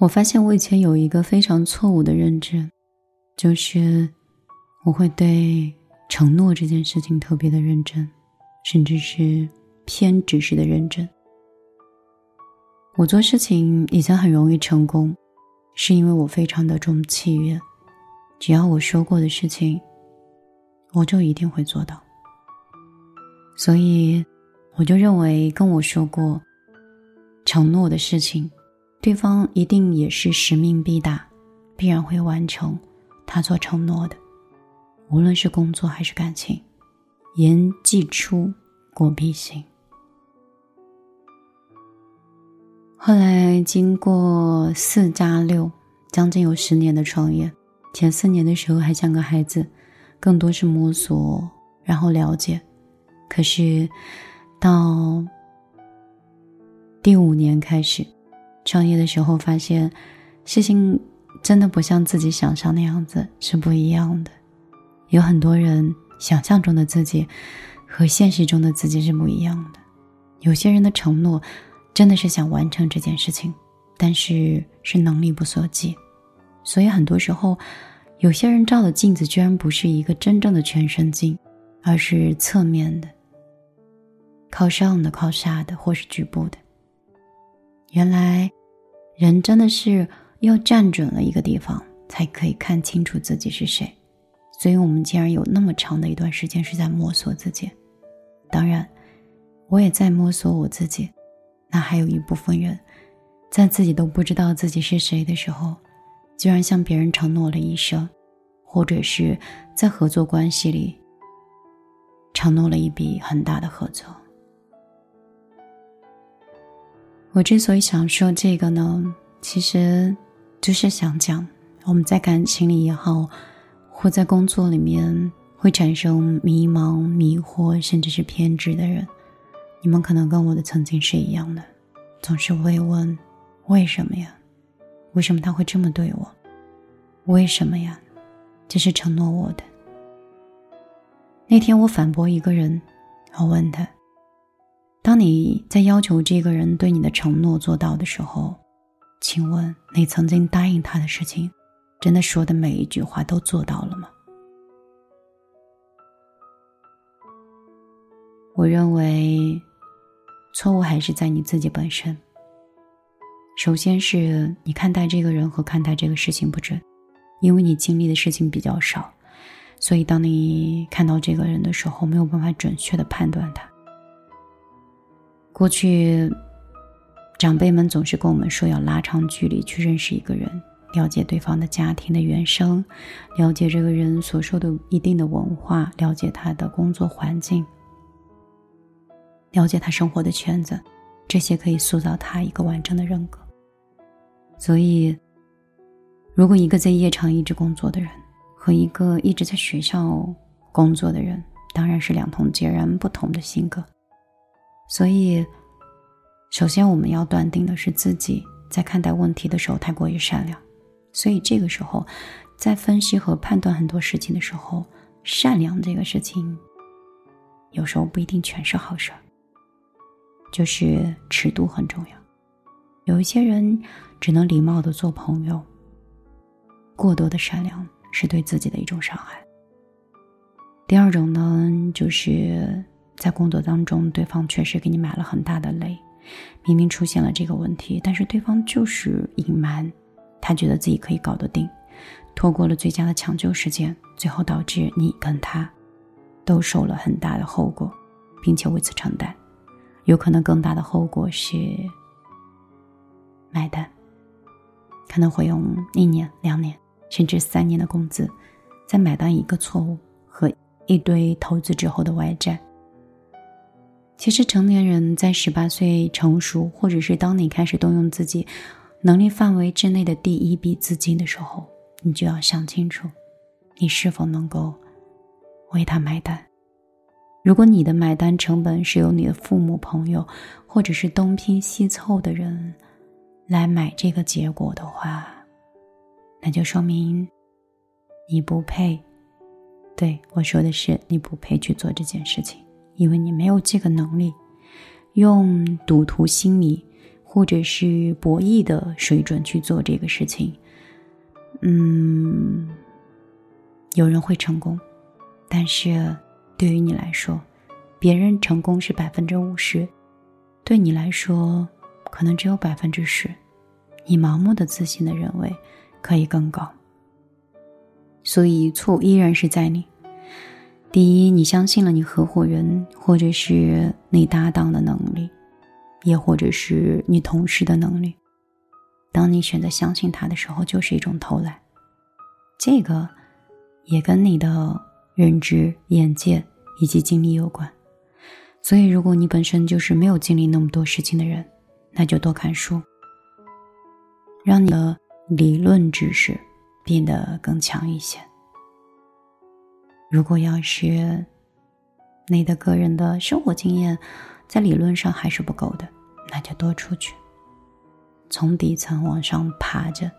我发现我以前有一个非常错误的认知，就是我会对承诺这件事情特别的认真，甚至是偏执式的认真。我做事情以前很容易成功，是因为我非常的重契约，只要我说过的事情，我就一定会做到。所以，我就认为跟我说过承诺的事情。对方一定也是使命必达，必然会完成他所承诺的，无论是工作还是感情，言既出，果必行。后来经过四加六，将近有十年的创业，前四年的时候还像个孩子，更多是摸索，然后了解。可是到第五年开始。创业的时候发现，事情真的不像自己想象那样子，是不一样的。有很多人想象中的自己，和现实中的自己是不一样的。有些人的承诺，真的是想完成这件事情，但是是能力不所及。所以很多时候，有些人照的镜子居然不是一个真正的全身镜，而是侧面的、靠上的、靠下的，或是局部的。原来，人真的是要站准了一个地方，才可以看清楚自己是谁。所以，我们竟然有那么长的一段时间是在摸索自己。当然，我也在摸索我自己。那还有一部分人，在自己都不知道自己是谁的时候，居然向别人承诺了一生，或者是在合作关系里承诺了一笔很大的合作。我之所以想说这个呢，其实就是想讲，我们在感情里也好，或在工作里面会产生迷茫、迷惑，甚至是偏执的人，你们可能跟我的曾经是一样的，总是会问：为什么呀？为什么他会这么对我？为什么呀？这是承诺我的。那天我反驳一个人，我问他。当你在要求这个人对你的承诺做到的时候，请问你曾经答应他的事情，真的说的每一句话都做到了吗？我认为，错误还是在你自己本身。首先是你看待这个人和看待这个事情不准，因为你经历的事情比较少，所以当你看到这个人的时候，没有办法准确的判断他。过去，长辈们总是跟我们说要拉长距离去认识一个人，了解对方的家庭的原生，了解这个人所受的一定的文化，了解他的工作环境，了解他生活的圈子，这些可以塑造他一个完整的人格。所以，如果一个在夜场一直工作的人和一个一直在学校工作的人，当然是两同截然不同的性格。所以，首先我们要断定的是自己在看待问题的时候太过于善良，所以这个时候，在分析和判断很多事情的时候，善良这个事情，有时候不一定全是好事儿。就是尺度很重要，有一些人只能礼貌的做朋友，过多的善良是对自己的一种伤害。第二种呢，就是。在工作当中，对方确实给你买了很大的雷，明明出现了这个问题，但是对方就是隐瞒，他觉得自己可以搞得定，拖过了最佳的抢救时间，最后导致你跟他都受了很大的后果，并且为此承担，有可能更大的后果是买单，可能会用一年、两年甚至三年的工资，在买单一个错误和一堆投资之后的外债。其实，成年人在十八岁成熟，或者是当你开始动用自己能力范围之内的第一笔资金的时候，你就要想清楚，你是否能够为他买单。如果你的买单成本是由你的父母、朋友，或者是东拼西凑的人来买这个结果的话，那就说明你不配。对我说的是，你不配去做这件事情。因为你没有这个能力，用赌徒心理或者是博弈的水准去做这个事情，嗯，有人会成功，但是对于你来说，别人成功是百分之五十，对你来说可能只有百分之十，你盲目的自信的认为可以更高，所以错依然是在你。第一，你相信了你合伙人或者是你搭档的能力。也或者是你同事的能力，当你选择相信他的时候，就是一种偷懒。这个也跟你的认知、眼界以及经历有关。所以，如果你本身就是没有经历那么多事情的人，那就多看书，让你的理论知识变得更强一些。如果要是你的个人的生活经验，在理论上还是不够的，那就多出去，从底层往上爬着，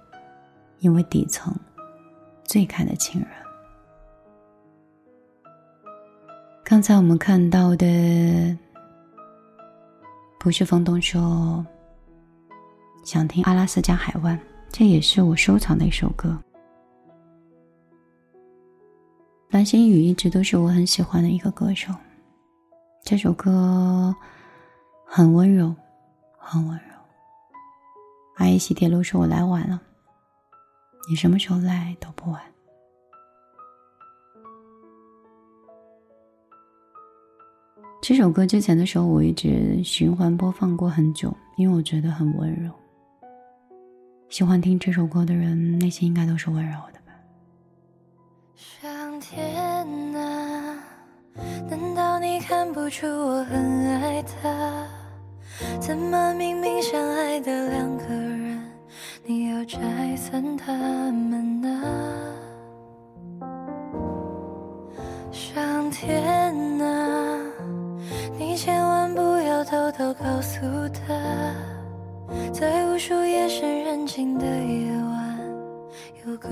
因为底层最看得清人。刚才我们看到的，不是房东说想听阿拉斯加海湾，这也是我收藏的一首歌。蓝心宇一直都是我很喜欢的一个歌手。这首歌很温柔，很温柔。阿姨洗铁路说：“我来晚了，你什么时候来都不晚。”这首歌之前的时候，我一直循环播放过很久，因为我觉得很温柔。喜欢听这首歌的人，内心应该都是温柔的吧。天啊！难道你看不出我很爱他？怎么明明相爱的两个人，你要拆散他们呢？上天啊，你千万不要偷偷告诉他，在无数夜深人静的夜晚，有个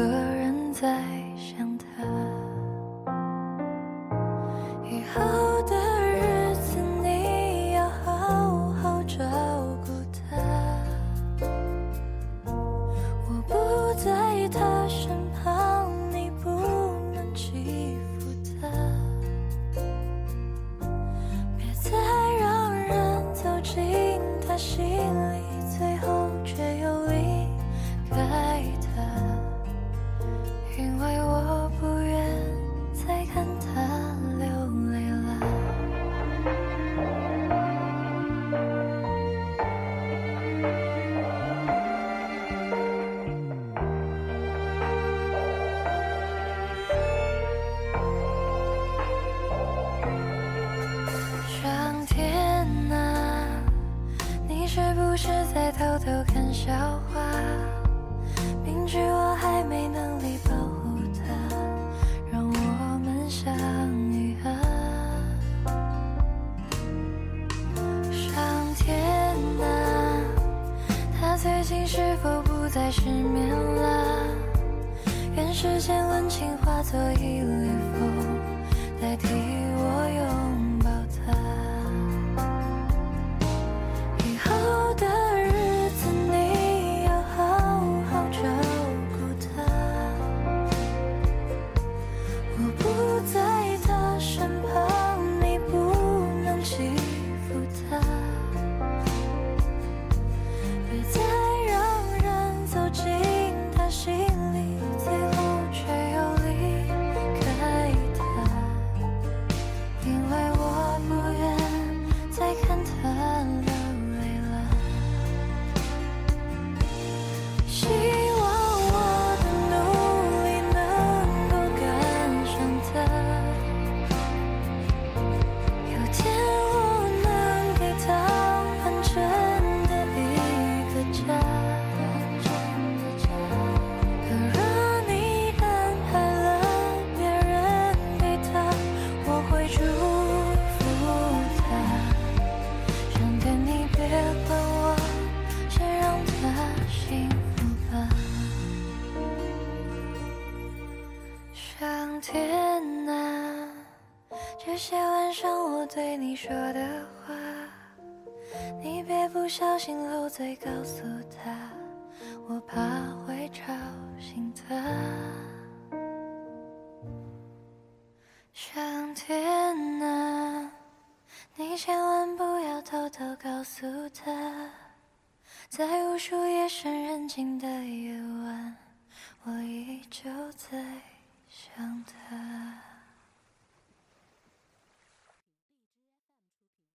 不再失眠了？愿世间温情化作一缕风，代替我拥这些晚上我对你说的话，你别不小心漏嘴告诉他，我怕会吵醒他。上天，